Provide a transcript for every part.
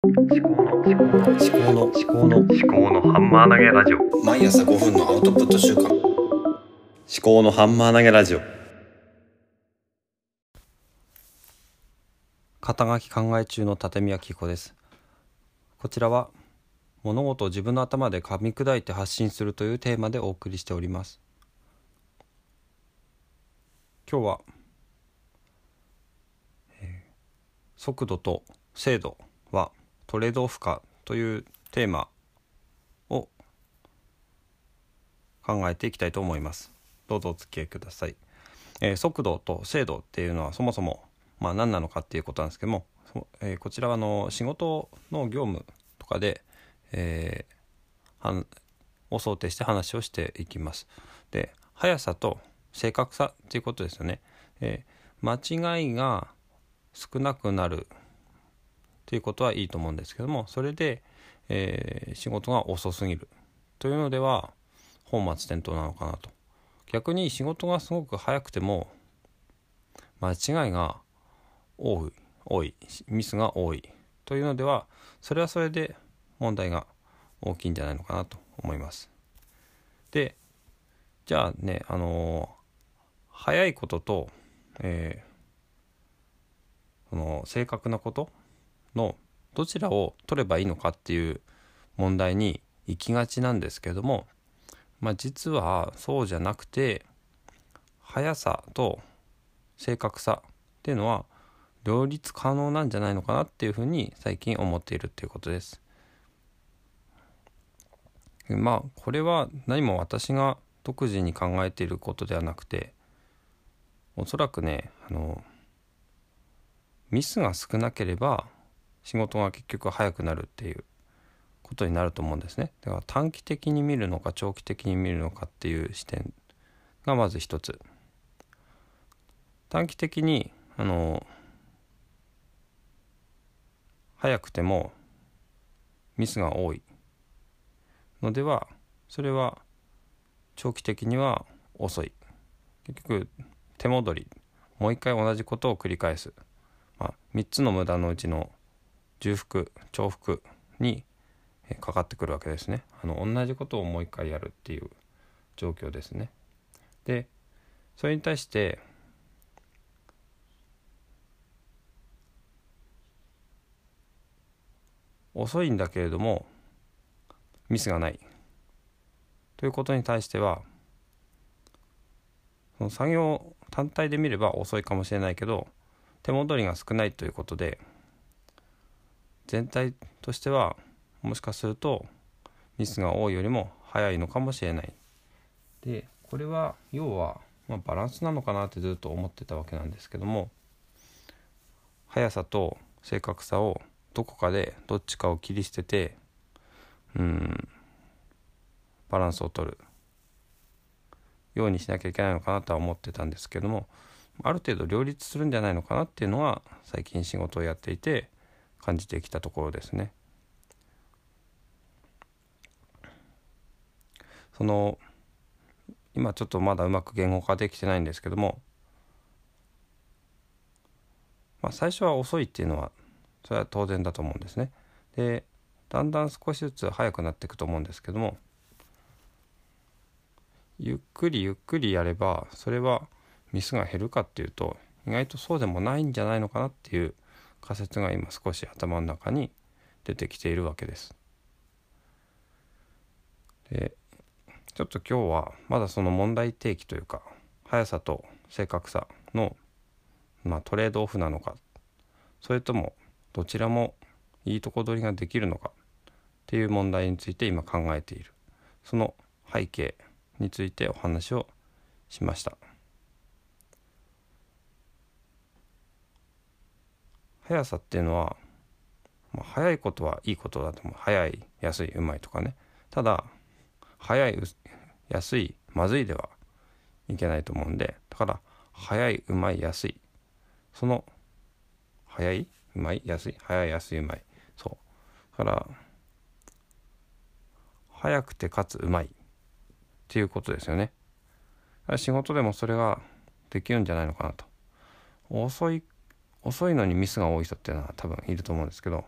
思考の思考の思考の思考の思考のハンマー投げラジオ。毎朝5分のアウトプット週間。思考のハンマー投げラジオ。肩書き考え中の立宮紀子です。こちらは物事を自分の頭で噛み砕いて発信するというテーマでお送りしております。今日は、えー速度と精度はトレードオフかというテーマを考えていきたいと思いますどうぞお付き合いください、えー速度と精度っていうのはそもそもまあ何なのかっていうことなんですけども、えーこちらはあの仕事の業務とかで、えーはんを想定して話をしていきます。で速さと正確さっていうことですよね。えー間違いが少なくなるっていうことはいいと思うんですけどもそれで、えー仕事が遅すぎる。というのでは本末転倒なのかなと。逆に仕事がすごく早くても間違いが多い多いミスが多い。というのではそれはそれで問題が大きいんじゃないのかなと思います。でじゃあねあの早いことと、えーその正確なことのどちらを取ればいいのかっていう問題に行きがちなんですけども、まあ、実はそうじゃなくて速さと正確さっていうのは両立可能なんじゃないのかなっていうふうに最近思っているっていうことです。まあこれは何も私が独自に考えていることではなくておそらくねあのミスが少なければ仕事が結局早くなるっていうことになると思うんですね。だから短期的に見るのか長期的に見るのかっていう視点がまず一つ。短期的にあの早くてもミスが多いのではそれは長期的には遅い結局手戻りもう一回同じことを繰り返す、まあ、3つの無駄のうちの重複重複にかかってくるわけですね。あの同じことをもう一回やるっていう状況ですね。でそれに対して遅いんだけれどもミスがない。ということに対してはその作業単体で見れば遅いかもしれないけど手戻りが少ないということで全体としてはもしかするとミスが多いよりも早いのかもしれない。でこれは要は、まあ、バランスなのかなってずっと思ってたわけなんですけども速さと正確さをどこかでどっちかを切り捨ててうんバランスを取るようにしなきゃいけないのかなとは思ってたんですけどもある程度両立するんじゃないのかなっていうのは最近仕事をやっていて感じてきたところですね。その今ちょっとまだうまく言語化できてないんですけども、まあ、最初は遅いっていうのはそれは当然だと思うんですね。でだんだん少しずつ速くなっていくと思うんですけどもゆっくりゆっくりやればそれはミスが減るかっていうと意外とそうでもないんじゃないのかなっていう仮説が今少し頭の中に出てきているわけです。でちょっと今日はまだその問題提起というか速さと正確さの、まあ、トレードオフなのかそれともどちらもいいとこ取りができるのかっていう問題について今考えているその背景についてお話をしました速さっていうのは、まあ、速いことはいいことだと思う。速い安いうまいとかね。ただ速い安いまずいではいけないと思うんで。だから速いうまい安い。その速いうまい安い速い安いうまい。そう。だから速くてかつうまい。っていうことですよね。仕事でもそれができるんじゃないのかなと。遅い遅いのにミスが多い人っていうのは多分いると思うんですけど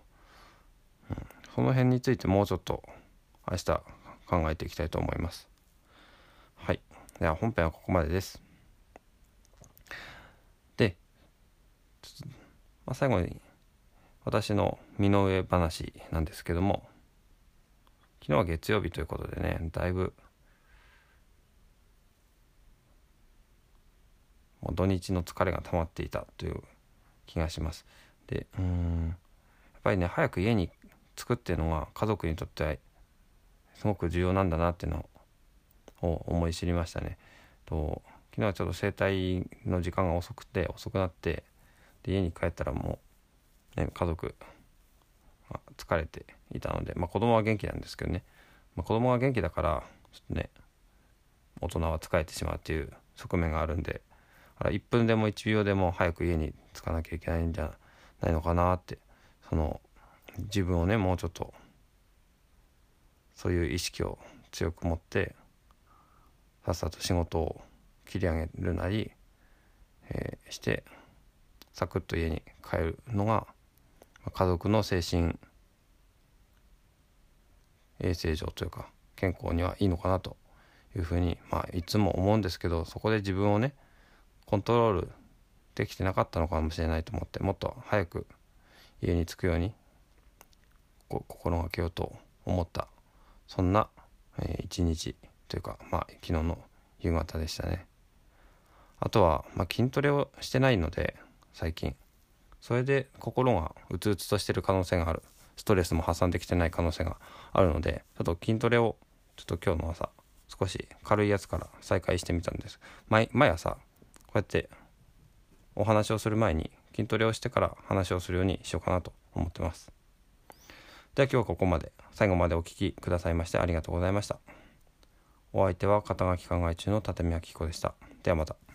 うんその辺についてもうちょっと明日考えていきたいと思います。はい。では本編はここまでです。で、まあ、最後に私の身の上話なんですけども昨日は月曜日ということでねだいぶもう土日の疲れが溜まっていたという気がします。でうん。やっぱりね早く家に着くっていうのが家族にとってはすごく重要なんだなっていうのを思い知りましたね。と昨日はちょっと整体の時間が遅くて遅くなってで家に帰ったらもう、ね、家族ま疲れていたので、まあ、子供は元気なんですけどね、まあ、子供が元気だからちょっとね大人は疲れてしまうっていう側面があるんで1分でも1秒でも早く家に着かなきゃいけないんじゃないのかなってその自分をねもうちょっとそういう意識を強く持ってさっさと仕事を切り上げるなり、えー、してサクッと家に帰るのが家族の精神衛生上というか健康にはいいのかなというふうに、まあ、いつも思うんですけどそこで自分をねコントロールできてなかったのかもしれないと思ってもっと早く家に着くように心がけようと思った。そんな、えー、一日というかまあ昨日の夕方でしたね。あとは、まあ、筋トレをしてないので最近。それで心がうつうつとしてる可能性がある。ストレスも発散できてない可能性があるのでちょっと筋トレをちょっと今日の朝少し軽いやつから再開してみたんです。毎朝うやってお話をする前に筋トレをしてから話をするようにしようかなと思ってます。では今日はここまで最後までお聴きくださいましてありがとうございました。お相手は肩書き考え中の立見明子でした。ではまた。